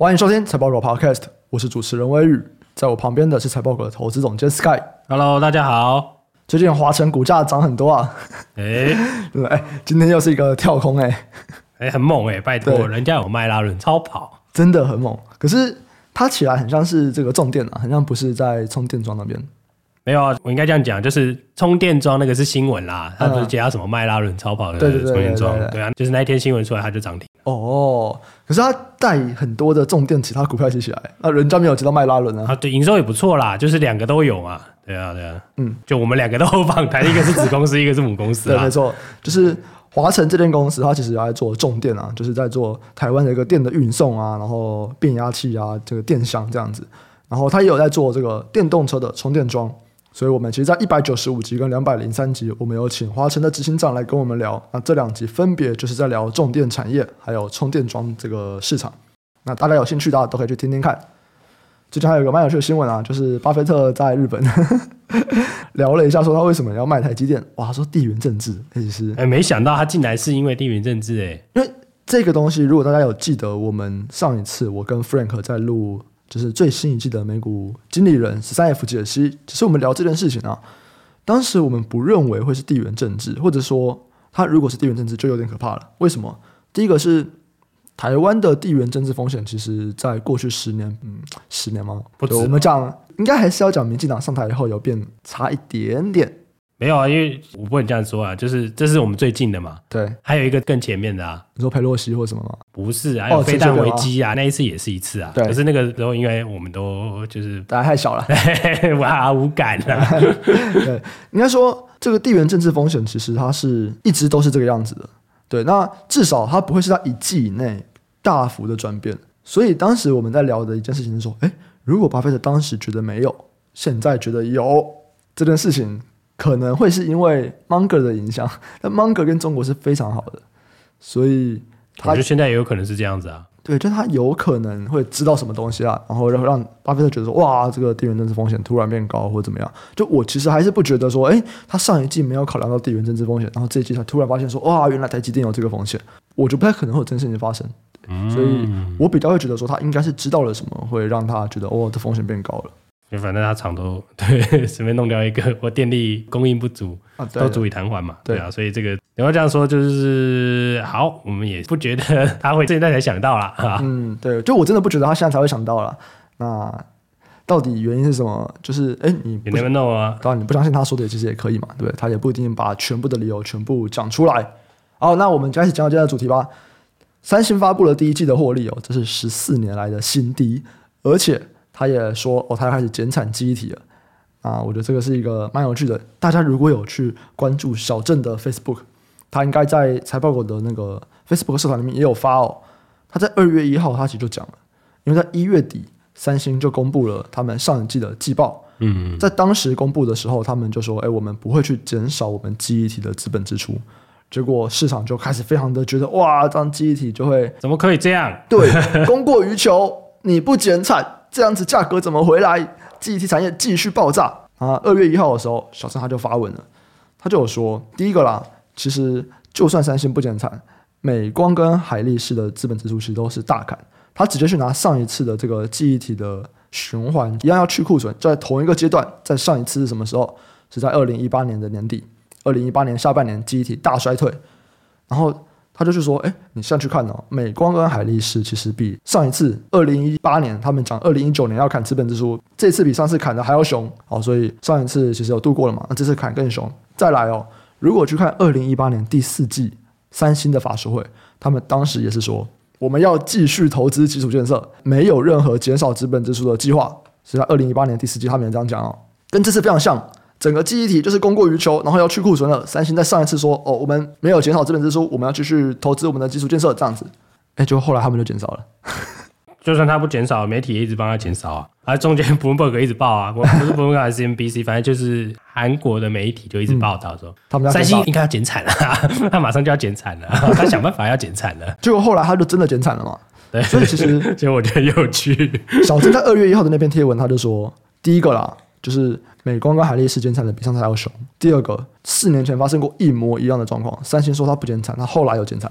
欢迎收听财报狗 Podcast，我是主持人威宇，在我旁边的是财报狗的投资总监 Sky。Hello，大家好。最近华晨股价涨很多啊，哎、欸，今天又是一个跳空、欸，哎，哎，很猛哎、欸，拜托，人家有卖拉伦超跑，真的很猛。可是它起来很像是这个重电啊，很像不是在充电桩那边。没有啊，我应该这样讲，就是充电桩那个是新闻啦，他不是接到什么麦拉伦超跑的充电桩，对啊，就是那一天新闻出来，它就涨停。哦，可是他带很多的重电，其他股票一起起来，那人家没有接到麦拉伦啊。啊，对，营收也不错啦，就是两个都有嘛。对啊，对啊，嗯，就我们两个都访谈，一个是子公司，一个是母公司。对，没错，就是华晨这间公司，它其实在做重电啊，就是在做台湾的一个电的运送啊，然后变压器啊，这个电箱这样子，然后它也有在做这个电动车的充电桩。所以，我们其实，在一百九十五集跟两百零三集，我们有请华晨的执行长来跟我们聊。那这两集分别就是在聊重电产业，还有充电桩这个市场。那大家有兴趣的话，都可以去听听看。最近还有一个蛮有趣的新闻啊，就是巴菲特在日本 聊了一下，说他为什么要卖台积电。哇，他说地缘政治，其实 哎，没想到他进来是因为地缘政治哎，因为这个东西，如果大家有记得，我们上一次我跟 Frank 在录。就是最新一季的美股经理人十三 F 解析，只是我们聊这件事情啊。当时我们不认为会是地缘政治，或者说它如果是地缘政治就有点可怕了。为什么？第一个是台湾的地缘政治风险，其实在过去十年，嗯，十年吗？不止。我们讲应该还是要讲民进党上台以后有变差一点点。没有啊，因为我不能这样说啊，就是这是我们最近的嘛。对，还有一个更前面的啊，你说佩洛西或什么吗？不是，还有飞弹危机啊，那一次也是一次啊。对，可是那个时候因为我们都就是大家太小了，哇，无感啊。对，应该说这个地缘政治风险其实它是一直都是这个样子的。对，那至少它不会是在一季以内大幅的转变。所以当时我们在聊的一件事情是说，哎，如果巴菲特当时觉得没有，现在觉得有这件事情。可能会是因为 Munger 的影响，但 Munger 跟中国是非常好的，所以他就现在也有可能是这样子啊。对，就他有可能会知道什么东西啊，然后让让巴菲特觉得说，哇，这个地缘政治风险突然变高或怎么样。就我其实还是不觉得说，哎，他上一季没有考量到地缘政治风险，然后这一季他突然发现说，哇，原来台积电有这个风险，我就不太可能会有这件事情发生。所以我比较会觉得说，他应该是知道了什么，会让他觉得，哦，这风险变高了。就反正他厂都 对，随便弄掉一个，或电力供应不足，啊、都足以瘫痪嘛。对，啊，所以这个你要这样说，就是好，我们也不觉得 他会现在才想到啦。嗯，对，就我真的不觉得他现在才会想到了。那到底原因是什么？就是哎，你你能弄啊？当然你不相信他说的，其实也可以嘛，对不对？他也不一定把全部的理由全部讲出来。好，那我们开始讲到今天的主题吧。三星发布了第一季的获利哦，这是十四年来的新低，而且。他也说哦，他要开始减产记忆体了啊！我觉得这个是一个蛮有趣的。大家如果有去关注小镇的 Facebook，他应该在财报狗的那个 Facebook 社团里面也有发哦。他在二月一号，他其实就讲了，因为在一月底，三星就公布了他们上一季的季报。嗯，在当时公布的时候，他们就说：“哎，我们不会去减少我们记忆体的资本支出。”结果市场就开始非常的觉得哇，这样记忆体就会怎么可以这样？对，供过于求，你不减产。这样子价格怎么回来？记忆体产业继续爆炸啊！二月一号的时候，小陈他就发文了，他就有说，第一个啦，其实就算三星不减产，美光跟海力士的资本支出其实都是大砍，他直接去拿上一次的这个记忆体的循环一样要去库存，在同一个阶段，在上一次是什么时候？是在二零一八年的年底，二零一八年下半年记忆体大衰退，然后。他就是说，哎，你现在去看哦，美光跟海力士其实比上一次二零一八年他们讲二零一九年要砍资本支出，这次比上次砍的还要凶哦，所以上一次其实有度过了嘛，那这次砍更凶。再来哦，如果去看二零一八年第四季三星的法说会，他们当时也是说，我们要继续投资基础建设，没有任何减少资本支出的计划。是在二零一八年第四季他们也这样讲哦，跟这次非常像。整个记忆体就是供过于求，然后要去库存了。三星在上一次说：“哦，我们没有减少资本支出，我们要继续投资我们的基础建设。”这样子，哎，就后来他们就减少了。就算他不减少，媒体也一直帮他减少啊。而、啊、中间 Bloomberg 一直报啊，不是 Bloomberg 还是 CNBC，反正就是韩国的媒体就一直报道说，嗯、他们三星应该要减产了，他马上就要减产了，他想办法要减产了。结果后来他就真的减产了嘛？对，所以其实其实我觉得有趣。小曾在二月一号的那篇贴文，他就说，第一个啦。就是美光跟海力士减产的比上次还要凶。第二个，四年前发生过一模一样的状况，三星说它不减产，它后来有减产，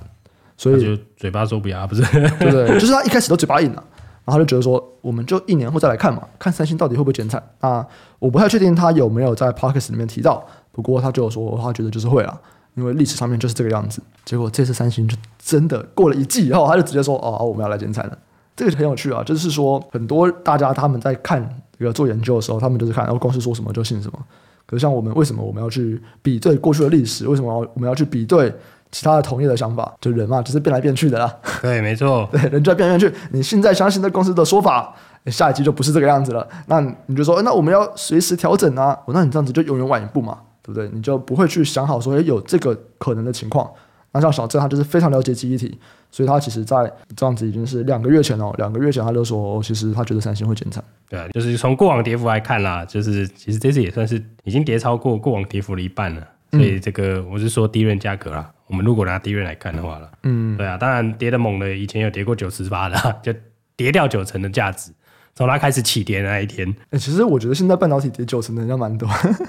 所以就嘴巴说不要，不是？对不对？就是他一开始都嘴巴硬了，然后就觉得说，我们就一年后再来看嘛，看三星到底会不会减产。那我不太确定他有没有在 p o c k e t 里面提到，不过他就有说他觉得就是会啊，因为历史上面就是这个样子。结果这次三星就真的过了一季以后，他就直接说哦，我们要来减产了。这个很有趣啊，就是说很多大家他们在看这个做研究的时候，他们就是看然后公司说什么就信什么。可是像我们为什么我们要去比对过去的历史？为什么我们要去比对？其他的同业的想法，就人嘛，就是变来变去的啦。对，没错，对，人就在变来变去。你现在相信的公司的说法，下一季就不是这个样子了。那你就说，那我们要随时调整啊。那你这样子就永远晚一步嘛，对不对？你就不会去想好说，诶，有这个可能的情况。那像小郑，他就是非常了解记忆体，所以他其实在这样子已经是两个月前哦，两个月前他就说，哦，其实他觉得三星会减产。对啊，就是从过往跌幅来看啦，就是其实这次也算是已经跌超过过往跌幅的一半了。所以这个我是说，低润价格啦。我们如果拿低润来看的话了，嗯，对啊，当然跌的猛的，以前有跌过九十八的，就跌掉九成的价值，从它开始起跌的那一天。哎、欸，其实我觉得现在半导体跌九成的人蛮多，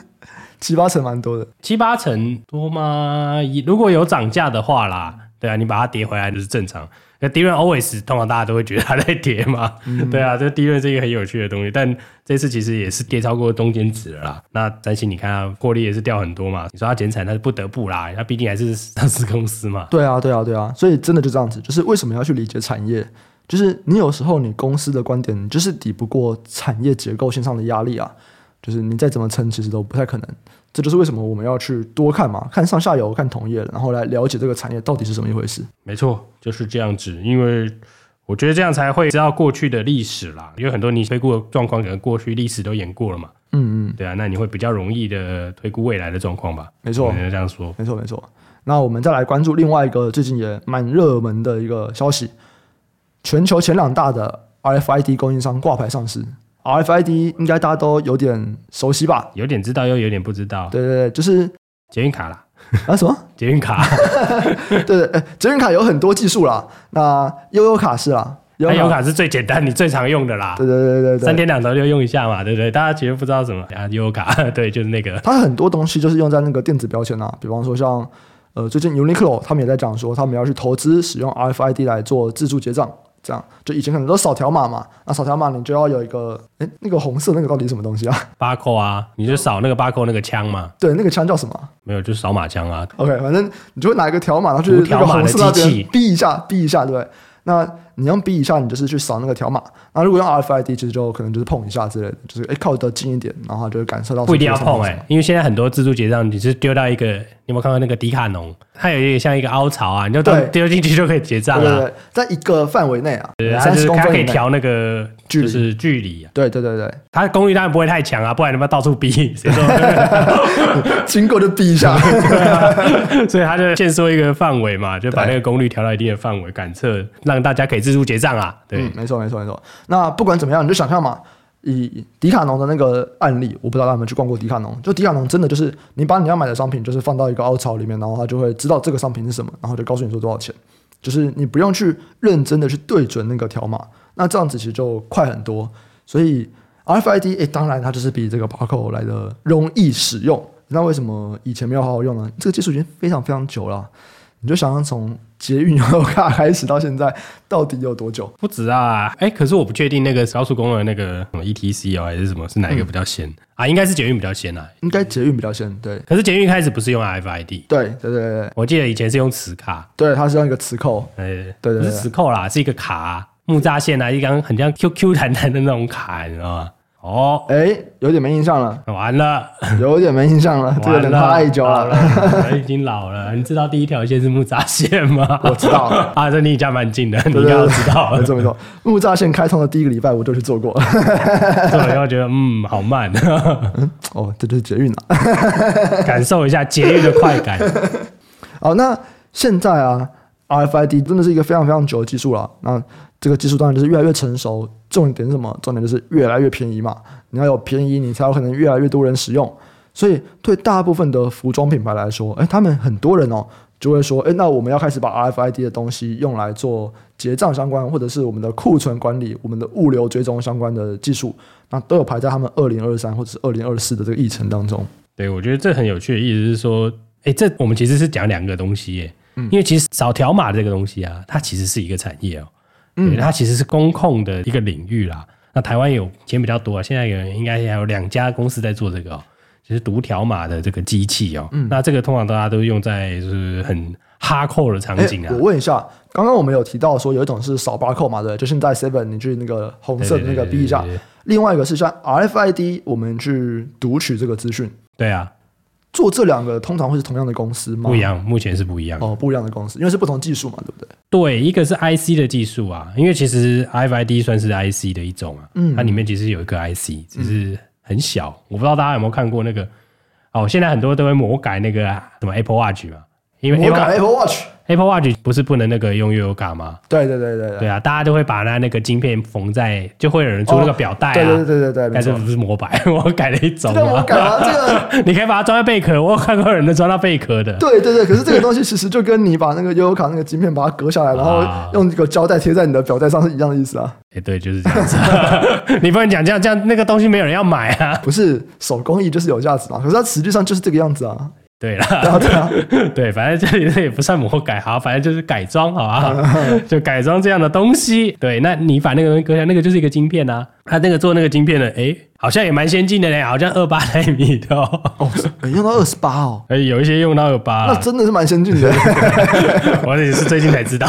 七八成蛮多的，七八成多吗？如果有涨价的话啦，对啊，你把它跌回来就是正常。那低润 always 通常大家都会觉得它在跌嘛，嗯、对啊，这低润是一个很有趣的东西，但这次其实也是跌超过中间值了啦。那三星你看啊，获利也是掉很多嘛，你说它减产，它是不得不啦，它毕竟还是上市公司嘛。对啊，对啊，对啊，所以真的就这样子，就是为什么要去理解产业？就是你有时候你公司的观点，你就是抵不过产业结构线上的压力啊，就是你再怎么撑，其实都不太可能。这就是为什么我们要去多看嘛，看上下游，看同业，然后来了解这个产业到底是什么一回事。没错，就是这样子。因为我觉得这样才会知道过去的历史啦。因为很多你推估的状况，可能过去历史都演过了嘛。嗯嗯，对啊，那你会比较容易的推估未来的状况吧？没错，这样说，没错没错。那我们再来关注另外一个最近也蛮热门的一个消息：全球前两大的 RFID 供应商挂牌上市。RFID 应该大家都有点熟悉吧？有点知道，又有点不知道。对对对，就是捷运卡啦。啊什么？捷运卡？对 对，对，捷运卡有很多技术啦。那悠游卡是啦，悠游卡是最简单，你最常用的啦。对对对对对，三天两头就用一下嘛，对不对？大家其实不知道什么啊，悠游卡，对，就是那个。它很多东西就是用在那个电子标签啊，比方说像呃，最近 Uniqlo 他们也在讲说，他们要去投资使用 RFID 来做自助结账。这样，就以前可能都扫条码嘛，那扫条码你就要有一个，哎，那个红色那个到底是什么东西啊？八扣啊，你就扫那个八扣那个枪嘛。对，那个枪叫什么？没有，就是扫码枪啊。OK，反正你就会拿一个条码，然后去那个红色那边逼一下，逼一下，对不对？那你用逼一下，你就是去扫那个条码。那如果用 RFID，其实就可能就是碰一下之类的，就是哎靠得近一点，然后就会感受到。不一定要碰哎、欸，因为现在很多自助结账，你是丢到一个，你有没有看到那个迪卡侬？它有一点像一个凹槽啊，你就丢丢进去就可以结账了。对，对，对，在一个范围内啊，对，它就是它可以调那个就是距离、啊。对对对对，它的功率当然不会太强啊，不然你要到处逼，谁说？经过就逼一下。所以它就限缩一个范围嘛，就把那个功率调到一定的范围，感测让大家可以自助结账啊。对，没错没错没错。那不管怎么样，你就想象嘛。以迪卡侬的那个案例，我不知道他们去逛过迪卡侬。就迪卡侬真的就是，你把你要买的商品，就是放到一个凹槽里面，然后他就会知道这个商品是什么，然后就告诉你说多少钱。就是你不用去认真的去对准那个条码，那这样子其实就快很多。所以 RFID，当然它就是比这个 Barcode 来的容易使用。那为什么以前没有好好用呢？这个技术已经非常非常久了。你就想想从捷运悠游卡开始到现在，到底有多久？不止啊！哎，可是我不确定那个高速公路的那个什么 ETC 哦，还是什么，是哪一个比较先、嗯、啊？应该是捷运比较先啊，应该捷运比较先。对，可是捷运开始不是用 RFID？对对对对，我记得以前是用磁卡，对，它是用一个磁扣，哎，对对是磁扣啦，是一个卡木栅线啊，一张很像 QQ 弹弹的那种卡，你知道吗？哦，哎，有点没印象了，完了，有点没印象了，这个等太久了，我已经老了。你知道第一条线是木栅线吗？我知道，啊，这离你家蛮近的，你应该都知道。没错没错，木栅线开通的第一个礼拜我就去坐过，坐了以后觉得嗯好慢，哦，这就是捷运了，感受一下捷运的快感。好，那现在啊，RFID 真的是一个非常非常久的技术了，那。这个技术当然就是越来越成熟，重点是什么？重点就是越来越便宜嘛。你要有便宜，你才有可能越来越多人使用。所以对大部分的服装品牌来说，诶，他们很多人哦就会说，诶，那我们要开始把 RFID 的东西用来做结账相关，或者是我们的库存管理、我们的物流追踪相关的技术，那都有排在他们二零二三或者是二零二四的这个议程当中。对，我觉得这很有趣的意思是说，诶，这我们其实是讲两个东西耶，嗯，因为其实扫条码这个东西啊，它其实是一个产业哦。嗯，它其实是公控的一个领域啦。那台湾有钱比较多啊，现在有应该还有两家公司在做这个、哦，就是读条码的这个机器哦、喔。嗯，那这个通常大家都用在就是很 hardcore 的场景啊。我问一下，刚刚我们有提到说有一种是扫 barcode 嘛，对，就是在 Seven 你去那个红色的那个 B 一下，另外一个是像 RFID 我们去读取这个资讯。对啊。做这两个通常会是同样的公司吗？不一样，目前是不一样。哦，不一样的公司，因为是不同技术嘛，对不对？对，一个是 IC 的技术啊，因为其实 RFID 算是 IC 的一种啊，嗯，它里面其实有一个 IC，只是很小。嗯、我不知道大家有没有看过那个，哦，现在很多都会魔改那个什么 Apple Watch 嘛，因为魔改 Apple Watch。Apple Watch 不是不能那个用悠游卡吗？对对对对对啊！大家都会把那那个晶片缝在，就会有人做那个表带啊。对对对对对，但是不是模板，我改了一种。这个我改了，这个你可以把它装在贝壳，我有看过有人装到贝壳的。对对对，可是这个东西其实就跟你把那个悠游卡那个晶片把它割下来，然后用这个胶带贴在你的表带上是一样的意思啊。哎，对，就是这样子。你不能讲这样，这样那个东西没有人要买啊。不是手工艺就是有价值嘛？可是它实际上就是这个样子啊。对啦，对啊，对，反正这里这也不算魔改，好，反正就是改装，好吧，就改装这样的东西。对，那你把那个东西割下，那个就是一个晶片啊。他那个做那个晶片的，哎，好像也蛮先进的嘞，好像二八纳米的哦，哦，用到二十八哦，哎，有一些用到二八，那真的是蛮先进的。我也是最近才知道，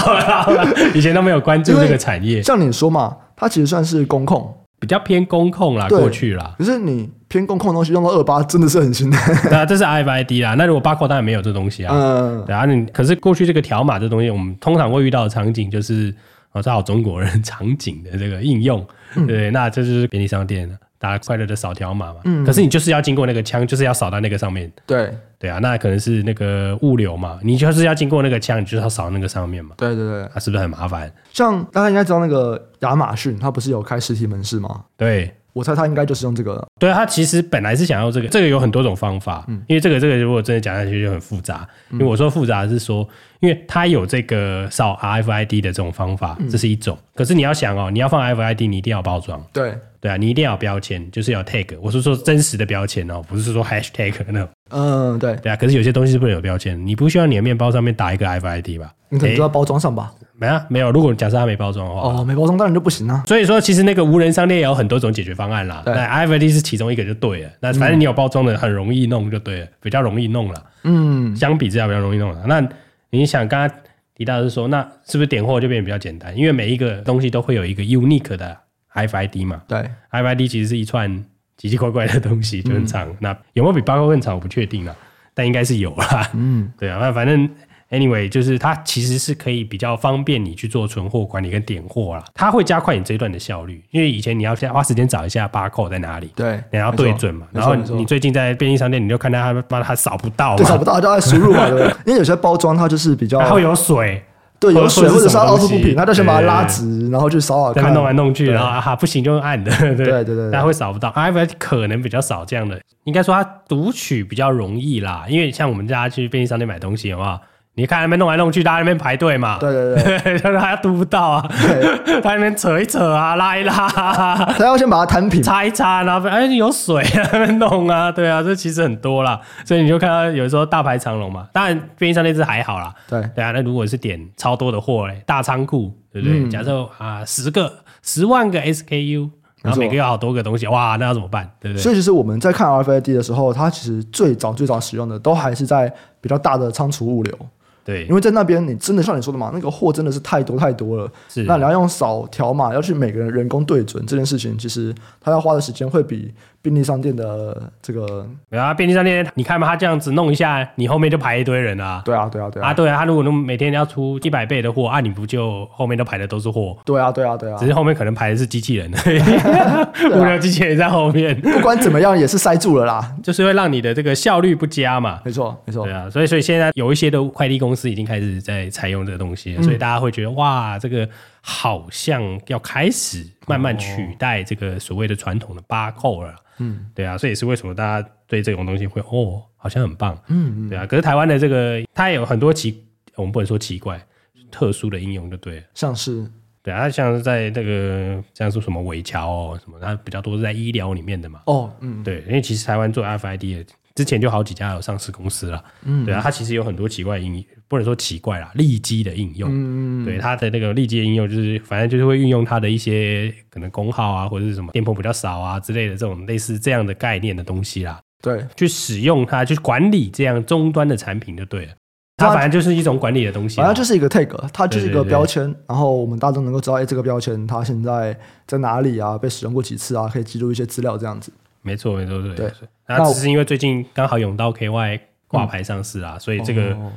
以前都没有关注这个产业。像你说嘛，它其实算是工控。比较偏公控啦，过去啦。可是你偏公控的东西用到二八，真的是很新的。对啊，这是 RFID 啦。那如果 barcode 当然没有这东西啊。嗯。对啊，你可是过去这个条码这东西，我们通常会遇到的场景就是，哦，这好中国人场景的这个应用。嗯、对，那这就是便利商店了。大家快乐的扫条码嘛，嗯，可是你就是要经过那个枪，就是要扫到那个上面。对，对啊，那可能是那个物流嘛，你就是要经过那个枪，你就是要扫那个上面嘛。对对对，它、啊、是不是很麻烦？像大家应该知道那个亚马逊，它不是有开实体门市吗？对。我猜他应该就是用这个。对，他其实本来是想要这个，这个有很多种方法。嗯，因为这个这个如果真的讲下去就很复杂。因为我说复杂是说，因为它有这个扫 RFID 的这种方法，这是一种。可是你要想哦，你要放 RFID，你一定要包装。对对啊，你一定要有标签，就是要 tag。我是说真实的标签哦，不是说 hashtag 那种。嗯，对对啊。可是有些东西是不能有标签，你不需要你的面包上面打一个 RFID 吧？你可能就要包装上吧。没啊，没有。如果假设它没包装的话，哦，没包装当然就不行啊。所以说，其实那个无人商店也有很多种解决方案啦。对，RFID 是其中一个就对了。那反正你有包装的，很容易弄就对了，比较容易弄了。嗯，相比之下比较容易弄了。那你想刚刚提到的是说，那是不是点货就变得比较简单？因为每一个东西都会有一个 unique 的 RFID 嘛。对，RFID 其实是一串奇奇怪怪的东西，就很长。那有没有比 barcode 更长？我不确定啊，但应该是有啦。嗯，对啊，那反正。Anyway，就是它其实是可以比较方便你去做存货管理跟点货啦，它会加快你这一段的效率，因为以前你要先花时间找一下 barcode 在哪里，对，你要对准嘛，然后你最近在便利商店，你就看到它妈它扫不到，扫不到 就要输入嘛，对不对？因为有些包装它就是比较，它会有水，对，有水或者是凹凸不平，他就先把它拉直，然后去扫扫看，弄来弄去，然后哈不行就用暗的，对对对，它会扫不到，iPad 可能比较少这样的，应该说它读取比较容易啦，因为像我们大家去便利商店买东西，好不好？你看那边弄来弄去，大家那边排队嘛。对对对，他还读不到啊。对他那边扯一扯啊，拉一拉，他要先把它摊平，擦一擦，然后哎有水啊，那边弄啊，对啊，这其实很多啦。所以你就看到有时候大排长龙嘛。当然便利商店是还好啦。对对啊，那如果是点超多的货嘞，大仓库，对不对？嗯、假设啊十个十万个 SKU，然后每个有好多个东西，哇，那要怎么办？对不对？所以其实我们在看 RFID 的时候，它其实最早最早使用的都还是在比较大的仓储物流。对，因为在那边，你真的像你说的嘛，那个货真的是太多太多了。是，那你要用扫条码，要去每个人人工对准这件事情，其实他要花的时间会比。便利商店的这个，对啊，便利商店，你看嘛，他这样子弄一下，你后面就排一堆人啊。对啊，对啊，对啊。啊，对啊，他如果能每天要出一百倍的货，啊，你不就后面都排的都是货？对啊，对啊，对啊。只是后面可能排的是机器人，物流机器人在后面。不管怎么样，也是塞住了啦，就是会让你的这个效率不佳嘛。没错，没错。对啊，所以所以现在有一些的快递公司已经开始在采用这个东西，嗯、所以大家会觉得哇，这个好像要开始慢慢取代这个所谓的传统的 barcode 了。嗯，对啊，所以也是为什么大家对这种东西会哦，好像很棒，嗯嗯，对啊。可是台湾的这个，它也有很多奇，我们不能说奇怪，特殊的应用就对了，像是，对啊，它像是在那个像是什么尾桥哦什么，它比较多是在医疗里面的嘛。哦，嗯，对，因为其实台湾做 RFID 的之前就好几家有上市公司了，嗯，对啊，它其实有很多奇怪的应用，不能说奇怪啦，利基的应用，嗯，对它的那个利基的应用，就是反正就是会运用它的一些可能功耗啊，或者是什么电波比较少啊之类的这种类似这样的概念的东西啦，对，去使用它，去管理这样终端的产品就对了。它反正就是一种管理的东西，反正就是一个 tag，它就是一个标签，然后我们大众能够知道，哎，这个标签它现在在哪里啊？被使用过几次啊？可以记录一些资料这样子。没错，没错，对。对，那只是因为最近刚好永道 KY 挂牌上市啊，嗯、所以这个，哦、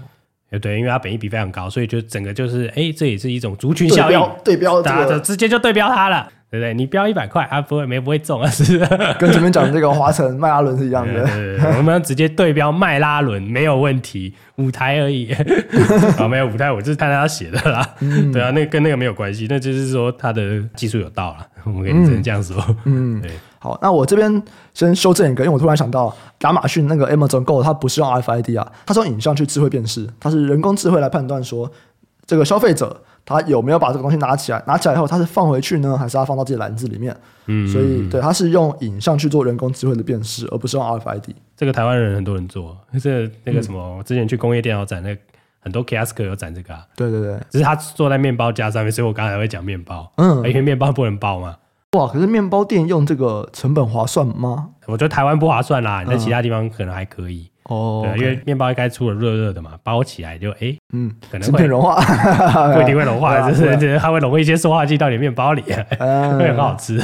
对，因为它本益比非常高，所以就整个就是，哎，这也是一种族群效应，对标，直接就对标它了，对不对？你标一百块啊，不会没不会中啊，是 跟前面讲的这个华晨迈拉伦是一样的，对对对，我们要直接对标迈拉伦没有问题，舞台而已，啊，没有舞台，我就是看他写的啦，嗯、对啊，那跟那个没有关系，那就是说他的技术有道了，我们可以只能这样说，嗯，对。好，那我这边先修正一个，因为我突然想到，亚马逊那个 Amazon Go 它不是用 RFID 啊，它是用影像去智慧辨识，它是人工智慧来判断说这个消费者他有没有把这个东西拿起来，拿起来以后他是放回去呢，还是他放到自己篮子里面？嗯，所以对，它是用影像去做人工智慧的辨识，而不是用 RFID。这个台湾人很多人做，这那个什么，嗯、之前去工业电脑展，那很多 Kiosk 有展这个啊。对对对，只是他坐在面包架上面，所以我刚才会讲面包，嗯，因为面包不能包嘛。哇！可是面包店用这个成本划算吗？我觉得台湾不划算啦，你在其他地方可能还可以。哦，对，因为面包应该出了热热的嘛，包起来就哎，嗯，可能会融化，不一定会融化，就是它会融一些塑化剂到你面包里，会很好吃，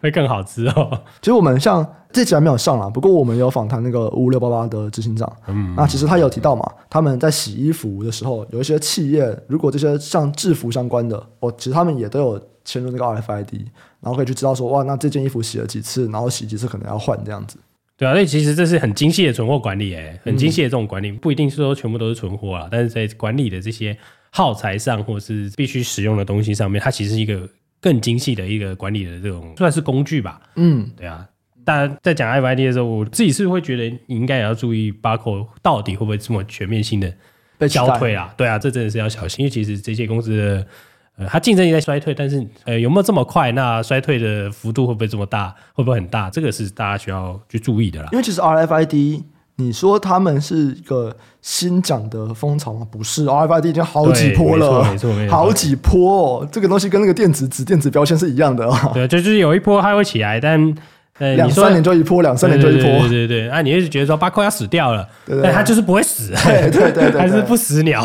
会更好吃哦。其实我们像这集还没有上啦，不过我们有访谈那个五五六八八的执行长，嗯，那其实他有提到嘛，他们在洗衣服的时候，有一些企业如果这些像制服相关的，哦，其实他们也都有嵌入那个 RFID。然后可以去知道说，哇，那这件衣服洗了几次，然后洗几次可能要换这样子。对啊，所以其实这是很精细的存货管理，哎，很精细的这种管理，不一定是说全部都是存货啊，但是在管理的这些耗材上，或是必须使用的东西上面，它其实是一个更精细的一个管理的这种算是工具吧。嗯，对啊。当然，在讲 RFID 的时候，我自己是会觉得你应该也要注意，Barcode 到底会不会这么全面性的被消退啊？对啊，这真的是要小心，因为其实这些公司的。呃，它竞争力在衰退，但是呃，有没有这么快？那衰退的幅度会不会这么大？会不会很大？这个是大家需要去注意的啦。因为其实 RFID，你说他们是一个新讲的风潮吗？不是，RFID 已经好几波了，没错，没错，好几波哦。这个东西跟那个电子纸、电子标签是一样的哦。对，就是有一波它会起来，但。呃，两三年就一波，两三年就一波，对对对，对。啊，你一直觉得说巴克要死掉了，对对对，但他就是不会死，对对对，对，还是不死鸟。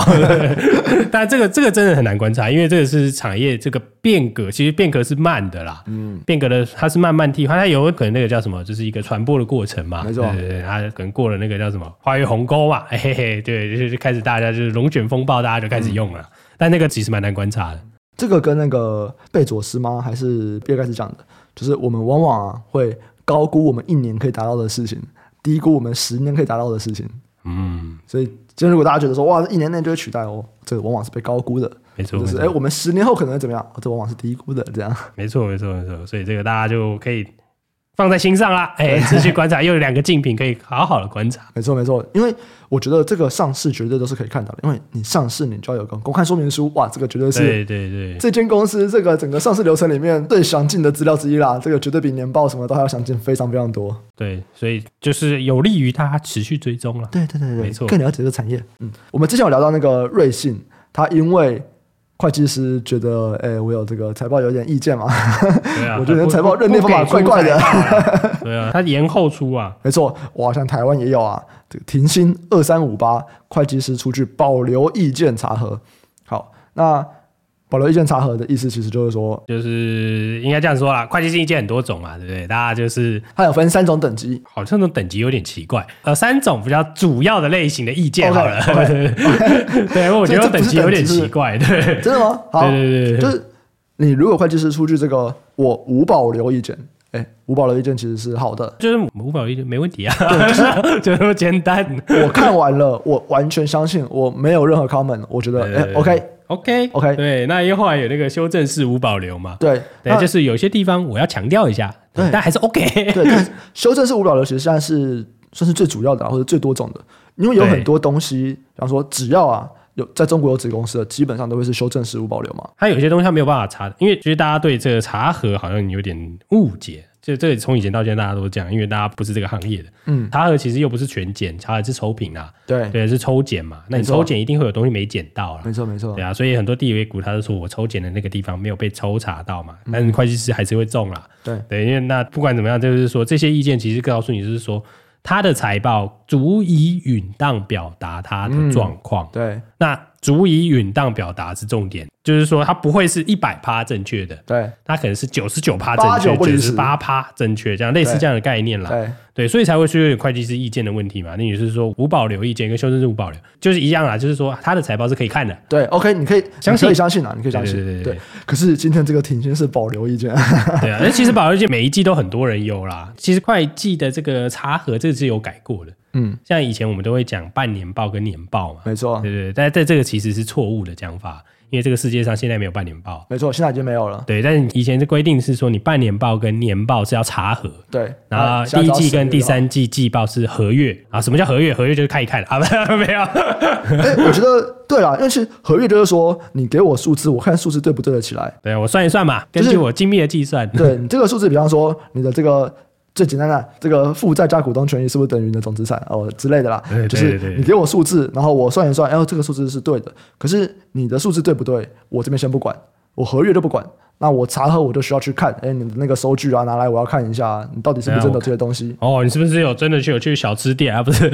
但这个这个真的很难观察，因为这个是产业这个变革，其实变革是慢的啦。嗯，变革的它是慢慢替换，它有可能那个叫什么，就是一个传播的过程嘛。没错，对对对，它可能过了那个叫什么跨越鸿沟嘛，嘿嘿，对，就是开始大家就是龙卷风暴，大家就开始用了。嗯、但那个其实蛮难观察的。这个跟那个贝佐斯吗？还是比尔盖茨讲的？就是我们往往啊会。高估我们一年可以达到的事情，低估我们十年可以达到的事情。嗯，所以今天如果大家觉得说哇，一年内就会取代哦，这个往往是被高估的。没错，就是哎，我们十年后可能会怎么样？这往往是低估的。这样，没错，没错，没错。所以这个大家就可以。放在心上啦，哎，持续观察，又有两个竞品可以好好的观察。没错，没错，因为我觉得这个上市绝对都是可以看到的，因为你上市，你就要有个公开说明书，哇，这个绝对是对对对，这间公司这个整个上市流程里面最详尽的资料之一啦，这个绝对比年报什么都还要详尽，非常非常多。对，所以就是有利于它持续追踪了。对对对对，没错，更了解这个产业。嗯，我们之前有聊到那个瑞信，它因为。会计师觉得，哎、欸，我有这个财报有点意见嘛？对啊，我觉得财报认定方法怪怪的。对啊，他延后出啊，没错，哇，像台湾也有啊，这个停薪二三五八，会计师出具保留意见查核。好，那。保留意见查核的意思，其实就是说，就是应该这样说啦。会计师意见很多种嘛，对不对？大家就是它有分三种等级，好像这种等级有点奇怪。呃，三种比较主要的类型的意见好了。对，我觉得等级有点奇怪。对，真的吗？好，对对对，就是你如果会计师出具这个我无保留意见，哎，五保留意见其实是好的，就是五保留意见没问题啊，就是 就这么简单。我看完了，我完全相信，我没有任何 comment，我觉得哎，OK。OK OK，对，那因为后来有那个修正式无保留嘛，对，对，就是有些地方我要强调一下，对，但还是 OK，对，修正式无保留其实现在是算是最主要的或者最多种的，因为有很多东西，比方说只要啊有在中国有子公司的，基本上都会是修正式无保留嘛。它有些东西它没有办法查，因为其实大家对这个查核好像有点误解，就这个从以前到现在大家都这样，因为大家不是这个行业的。嗯，查核其实又不是全检，查核是抽品啊。对对，是抽检嘛。那你抽检一定会有东西没检到了。没错没错。对啊，所以很多地位股他就说我抽检的那个地方没有被抽查到嘛，嗯、但是会计师还是会中啦。对对，因为那不管怎么样，就是说这些意见其实告诉你，就是说他的财报足以允当表达他的状况。嗯、对，那。足以允当表达是重点，就是说它不会是一百趴正确的，对，它可能是九十九趴正确，九十。八趴正确，这样类似这样的概念啦，对，对，所以才会出现会计师意见的问题嘛。那也是说无保留意见跟修正是无保留，就是一样啦，就是说他的财报是可以看的，对，OK，你可以相信，可以相信啊，你可以相信，对对对。可是今天这个庭先是保留意见，对啊，那其实保留意见每一季都很多人有啦。其实会计的这个查核这个是有改过的。嗯，像以前我们都会讲半年报跟年报嘛，没错，对对对，但在这个其实是错误的讲法，因为这个世界上现在没有半年报，没错，现在已经没有了。对，但是以前的规定是说，你半年报跟年报是要查核，对，然后第一季跟第三季季报是合阅啊。什么叫合阅？合阅就是看一看啊，没有。哎，我觉得对啦，因为其实合阅就是说，你给我数字，我看数字对不对得起来，对我算一算嘛，根据我精密的计算，对你这个数字，比方说你的这个。最简单的，这个负债加股东权益是不是等于你的总资产哦之类的啦？就是你给我数字，然后我算一算，哎，这个数字是对的。可是你的数字对不对？我这边先不管，我合约都不管。那我查核我就需要去看，哎，你的那个收据啊，拿来我要看一下，你到底是不是真的这些东西？哦，你是不是有真的去有去小吃店啊？不是，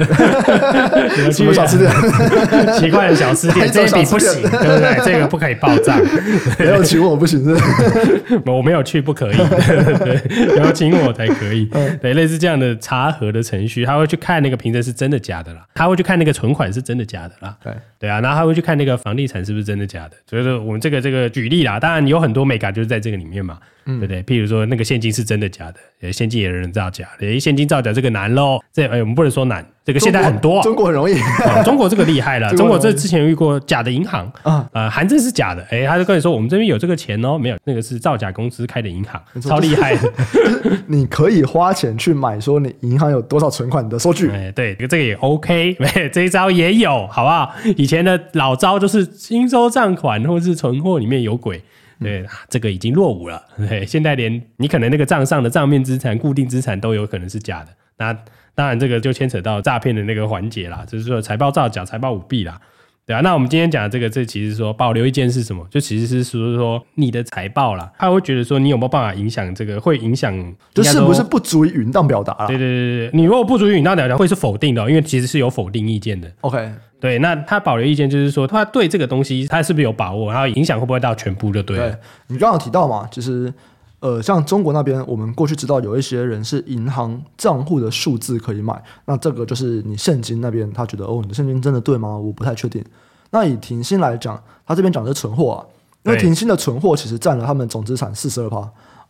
有去小吃店？奇怪的小吃店，这笔不行，对不对？这个不可以报账，没有请我不行，是？我没有去不可以，对，要请我才可以。对，类似这样的查核的程序，他会去看那个凭证是真的假的啦，他会去看那个存款是真的假的啦，对对啊，然后他会去看那个房地产是不是真的假的。所以说我们这个这个举例啦，当然有很多美感。就是在这个里面嘛，嗯、对不对？譬如说那个现金是真的假的，现金也有人造假，诶，现金造假这个难喽。这哎，我们不能说难，这个现在很多，中国很容易。哦、中国这个厉害了，中国这之前遇过假的银行啊，呃，函证是假的，哎，他就跟你说我们这边有这个钱哦，没有，那个是造假公司开的银行，超厉害的。你可以花钱去买，说你银行有多少存款的收据。哎，对，这个也 OK，这一招也有，好不好？以前的老招就是应收账款或是存货里面有鬼。对，这个已经落伍了。对，现在连你可能那个账上的账面资产、固定资产都有可能是假的。那当然，这个就牵扯到诈骗的那个环节啦，就是说财报造假、财报舞弊啦。对啊，那我们今天讲的这个，这其实说保留意见是什么？就其实是说说你的财报啦，他会觉得说你有没有办法影响这个，会影响，就是不是不足以允当表达啦？对对对对，你如果不足以允当表达，会是否定的，因为其实是有否定意见的。OK。对，那他保留意见就是说，他对这个东西他是不是有把握，然后影响会不会到全部就对了。对，你刚刚有提到嘛，其实呃，像中国那边，我们过去知道有一些人是银行账户的数字可以买，那这个就是你现金那边他觉得哦，你的现金真的对吗？我不太确定。那以停薪来讲，他这边讲的是存货啊，因为停薪的存货其实占了他们总资产四十二趴，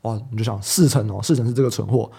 哇，你就想四成哦，四成是这个存货，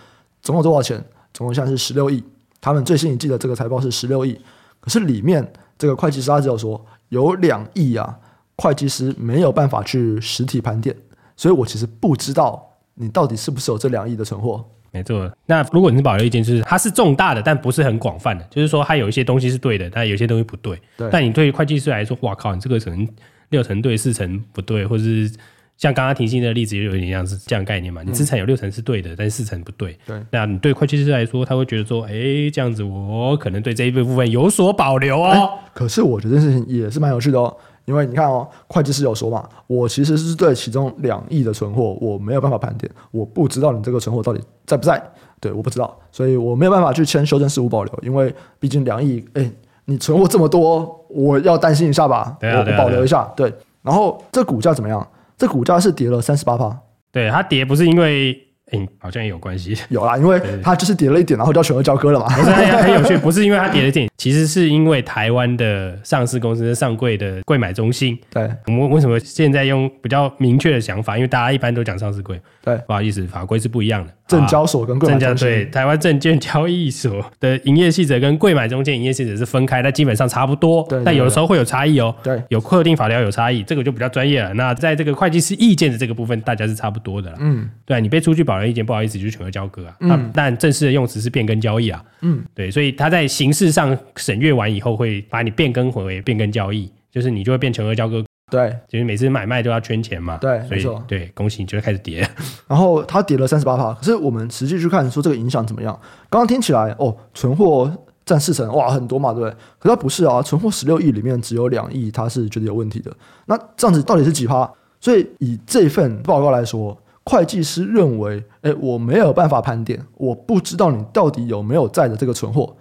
总共多少钱？总共现在是十六亿，他们最新一季的这个财报是十六亿。可是里面这个会计师他只有说有两亿啊，会计师没有办法去实体盘点，所以我其实不知道你到底是不是有这两亿的存货。没错，那如果你是保留意见，就是它是重大的，但不是很广泛的，就是说它有一些东西是对的，但有些东西不对。对。但你对于会计师来说，哇靠，你这个可能六成对，四成不对，或者是。像刚刚停薪的例子，就有点像是这样概念嘛。你资产有六成是对的，嗯、但是四成不对。对，那你对会计师来说，他会觉得说，哎，这样子我可能对这一部分有所保留哦。可是我觉得这件事情也是蛮有趣的哦，因为你看哦，会计师有说嘛，我其实是对其中两亿的存货，我没有办法盘点，我不知道你这个存货到底在不在。对，我不知道，所以我没有办法去签修正事务保留，因为毕竟两亿，哎，你存货这么多，我要担心一下吧，我保留一下。对，然后这股价怎么样？这股价是跌了三十八趴，对，它跌不是因为。哎，好像也有关系，有啦，因为它就是跌了一点，然后就要全额交割了嘛。不是很 很有趣，不是因为它跌了一点，其实是因为台湾的上市公司上柜的柜买中心。对，我们为什么现在用比较明确的想法？因为大家一般都讲上市柜。对，不好意思，法规是不一样的。证交所跟柜买中心，对，台湾证券交易所的营业细则跟柜买中间营业细则是分开，但基本上差不多。对，但有的时候会有差异哦。对，有特定法条有差异，这个就比较专业了。那在这个会计师意见的这个部分，大家是差不多的了。嗯，对，你被出具保留意见，不好意思，就是。全额交割啊，嗯，但正式的用词是变更交易啊，嗯，对，所以他在形式上审阅完以后，会把你变更回为变更交易，就是你就会变全额交割。对，就是每次买卖都要圈钱嘛。对，所以没错。对，恭喜你就会开始跌。然后它跌了三十八趴，可是我们实际去看说这个影响怎么样？刚刚听起来哦，存货占四成，哇，很多嘛，对不对？可是它不是啊，存货十六亿里面只有两亿，它是觉得有问题的。那这样子到底是几趴？所以以这份报告来说，会计师认为，哎，我没有办法盘点，我不知道你到底有没有在的这个存货。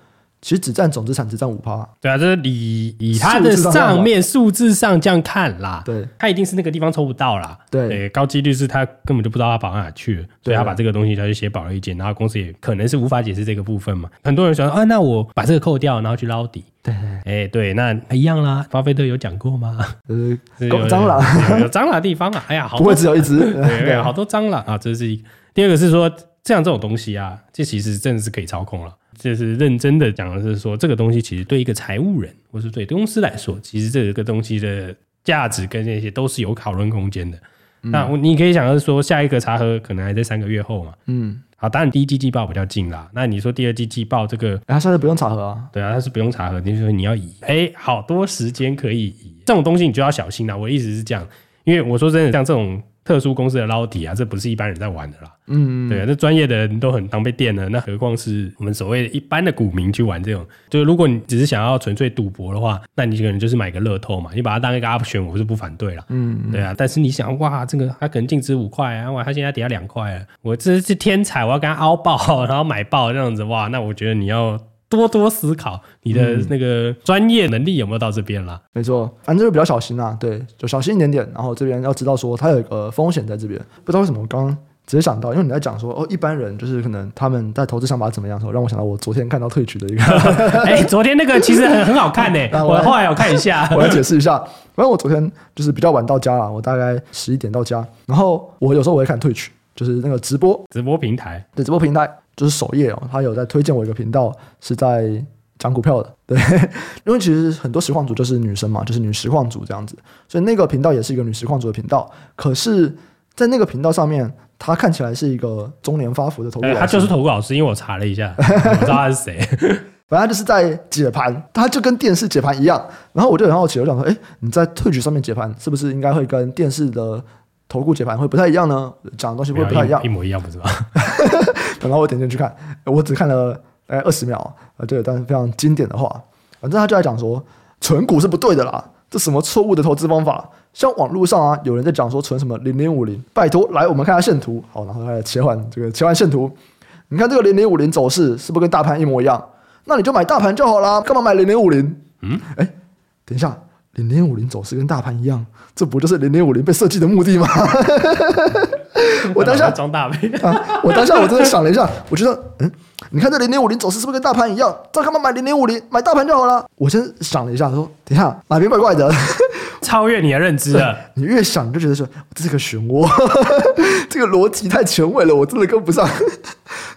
其实只占总资产只占五趴，对啊，这是以以它的上面数字上这样看啦，对，它一定是那个地方抽不到啦，对，对高几率是他根本就不知道他跑到哪去了，所以他把这个东西他就写保了一件，然后公司也可能是无法解释这个部分嘛，很多人说啊，那我把这个扣掉，然后去捞底，对，哎，对，那一样啦，巴菲特有讲过吗？呃，有蟑螂，有蟑螂地方啊，哎呀，好不会只有一只，对，好多蟑螂啊，这是一，第二个是说这样这种东西啊，这其实真的是可以操控了。就是认真的讲的是说，这个东西其实对一个财务人或是对公司来说，其实这个东西的价值跟那些都是有讨论空间的。嗯、那你可以想的是说，下一个查核可能还在三个月后嘛？嗯，好，当然第一季季报比较近啦。那你说第二季季报这个，哎，它现在不用查核啊？对啊，它是不用查核。你说你要移，哎，好多时间可以移，这种东西你就要小心啦。我的意思是这样，因为我说真的，像这种。特殊公司的捞底啊，这不是一般人在玩的啦。嗯，对啊，那专业的人都很当被电了，那何况是我们所谓一般的股民去玩这种？就是如果你只是想要纯粹赌博的话，那你可能就是买个乐透嘛，你把它当一个 option，我是不反对啦。嗯，对啊。但是你想，哇，这个它可能净值五块啊，哇，它现在跌到两块了，我这是天才，我要跟他凹爆，然后买爆这样子，哇，那我觉得你要。多多思考你的那个专业能力有没有到这边啦？没错，反正就比较小心啦。对，就小心一点点。然后这边要知道说，它有一个风险在这边。不知道为什么我刚刚直接想到，因为你在讲说哦，一般人就是可能他们在投资想法怎么样的时候，让我想到我昨天看到退取的一个。哎，昨天那个其实很很好看 呢。我后来有看一下，我来解释一下。反正我昨天就是比较晚到家了，我大概十一点到家。然后我有时候我会看退取，就是那个直播直播平台，对，直播平台。就是首页哦，他有在推荐我一个频道，是在讲股票的。对，因为其实很多实况组就是女生嘛，就是女实况组这样子，所以那个频道也是一个女实况组的频道。可是，在那个频道上面，他看起来是一个中年发福的投顾老师。他就是投顾老师，因为我查了一下，我不知道他是谁。反正就是在解盘，他就跟电视解盘一样。然后我就很好奇，我想说，哎，你在 Twitch 上面解盘，是不是应该会跟电视的投顾解盘会不太一样呢？讲的东西会不太一样，一模一样，不是吧？然后我点进去看，我只看了大概二十秒啊，这段非常经典的话。反正他就在讲说，存股是不对的啦，这什么错误的投资方法？像网络上啊，有人在讲说存什么零零五零，拜托，来我们看下线图。好，然后来切换这个切换线图，你看这个零零五零走势是不是跟大盘一模一样？那你就买大盘就好啦，干嘛买零零五零？嗯，哎，等一下，零零五零走势跟大盘一样，这不就是零零五零被设计的目的吗？我当下装大杯 啊！我当下我真的想了一下，我觉得，嗯，你看这零零五零走势是不是跟大盘一样？这干嘛买零零五零？买大盘就好了。我先想了一下，说，等一下哪边怪怪的？超越你的认知了。你越想，你就觉得说，这是个漩涡，这个逻辑太前卫了，我真的跟不上。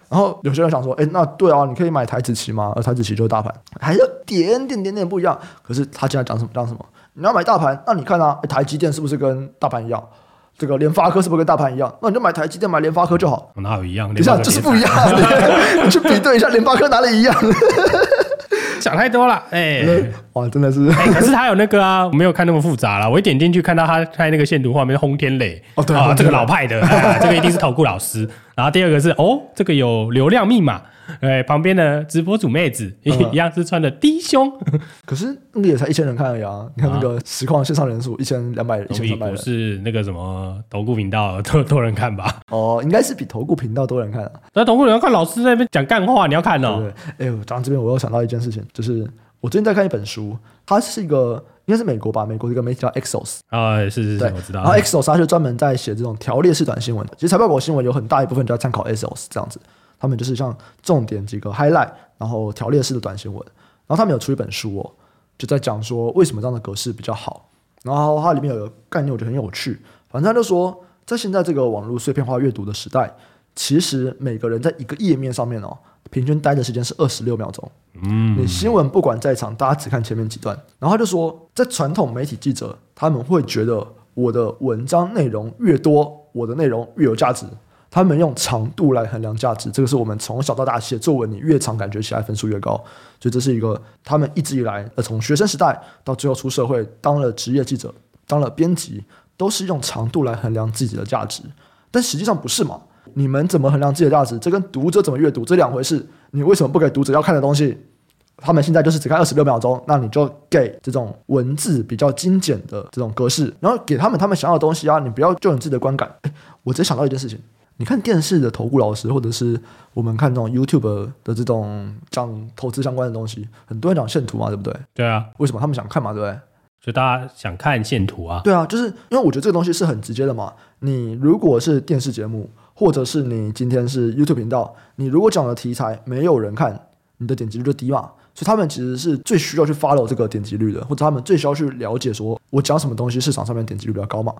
然后有些人想说，哎，那对啊，你可以买台子棋吗？而台子棋就是大盘，还有点点点点不一样。可是他现在讲什么？讲什么？你要买大盘，那你看啊，台积电是不是跟大盘一样？这个联发科是不是跟大盘一样？那你就买台积电，买联发科就好。哪有一样？等一下，就是不一样。你去比对一下，联发科哪里一样？想太多了，哎、欸，哇，真的是。可是他有那个啊，我没有看那么复杂了。我一点进去看到他开那个线图画面，轰天雷。哦，对啊，这个老派的，这个一定是投顾老师。然后第二个是哦，这个有流量密码。哎，旁边的直播主妹子 一样是穿的低胸，可是那个也才一千人看而已啊！你看那个实况线上人数一千两百人，一千三百人，是那个什么投顾频道 多多人看吧？哦，应该是比投顾频道多人看啊。那投顾你要看老师在那边讲干话，你要看哦。哎呦，讲到这边我又想到一件事情，就是我最近在看一本书，它是一个应该是美国吧，美国的一个媒体叫 Axios 啊，是是是，我知道。然后 Axios 它就专门在写这种条列式短新闻的，其实财报狗新闻有很大一部分就要参考 Axios 这样子。他们就是像重点几个 highlight，然后条列式的短新闻，然后他们有出一本书哦，就在讲说为什么这样的格式比较好。然后它里面有个概念，我觉得很有趣。反正他就说，在现在这个网络碎片化阅读的时代，其实每个人在一个页面上面哦，平均待的时间是二十六秒钟。嗯，你新闻不管在场，大家只看前面几段。然后他就说，在传统媒体记者，他们会觉得我的文章内容越多，我的内容越有价值。他们用长度来衡量价值，这个是我们从小到大写作文，你越长感觉起来分数越高，所以这是一个他们一直以来呃从学生时代到最后出社会当了职业记者当了编辑，都是用长度来衡量自己的价值，但实际上不是嘛？你们怎么衡量自己的价值？这跟读者怎么阅读这两回事。你为什么不给读者要看的东西？他们现在就是只看二十六秒钟，那你就给这种文字比较精简的这种格式，然后给他们他们想要的东西啊！你不要就你自己的观感。我直接想到一件事情：你看电视的投顾老师，或者是我们看这种 YouTube 的这种讲投资相关的东西，很多人讲线图嘛，对不对？对啊。为什么他们想看嘛？对不对？就大家想看线图啊？对啊，就是因为我觉得这个东西是很直接的嘛。你如果是电视节目，或者是你今天是 YouTube 频道，你如果讲的题材没有人看，你的点击率就低嘛。所以他们其实是最需要去 follow 这个点击率的，或者他们最需要去了解说，我讲什么东西市场上面点击率比较高嘛？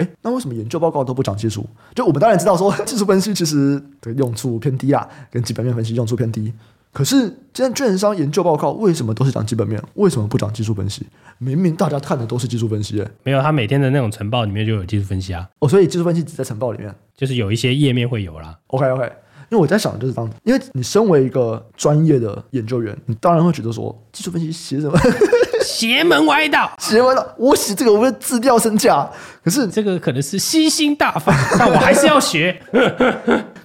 诶，那为什么研究报告都不讲技术？就我们当然知道说 技术分析其实的用处偏低啊，跟基本面分析用处偏低。可是现在券商研究报告为什么都是讲基本面？为什么不讲技术分析？明明大家看的都是技术分析欸。没有，他每天的那种晨报里面就有技术分析啊。哦，所以技术分析只在晨报里面，就是有一些页面会有啦。OK OK。因为我在想，就是当，因为你身为一个专业的研究员，你当然会觉得说，技术分析写什么 邪门歪道，邪门歪道，我写这个我会自掉身价。可是这个可能是吸星大法，但我还是要学。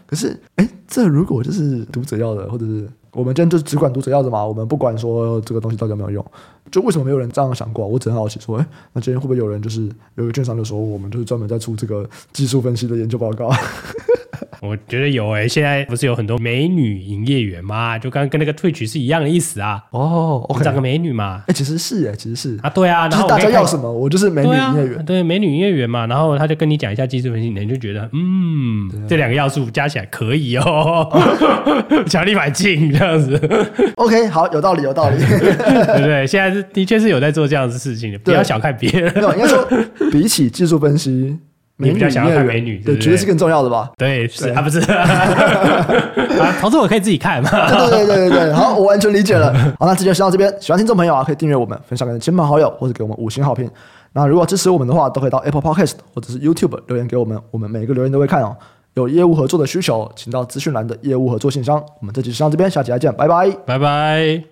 可是，哎，这如果就是读者要的，或者是我们今天就只管读者要的嘛，我们不管说这个东西到底有没有用，就为什么没有人这样想过？我只很好奇说，哎，那今天会不会有人就是有一个券商就说，我们就是专门在出这个技术分析的研究报告？我觉得有诶、欸，现在不是有很多美女营业员吗？就刚跟那个 Twitch 是一样的意思啊。哦，OK，找个美女嘛。哎、欸，其实是哎，其实是啊，对啊。然后大家要什么，我就是美女营业员。对，美女营业员嘛。然后他就跟你讲一下技术分析，你就觉得嗯，对这两个要素加起来可以哦，强力买进这样子。OK，好，有道理，有道理，对不对？现在是的确是有在做这样子的事情的，不要小看别人。应该说比起技术分析。你比较想要看美女，对，绝对是更重要的吧？对，是啊，不是 啊，投资我可以自己看嘛。对对对对对，好，我完全理解了。好，那这就先到这边。喜欢听众朋友啊，可以订阅我们，分享给亲朋好友，或者给我们五星好评。那如果支持我们的话，都可以到 Apple Podcast 或者是 YouTube 留言给我们，我们每一个留言都会看哦。有业务合作的需求，请到资讯栏的业务合作信箱。我们这期就先到这边，下期再见，拜拜，拜拜。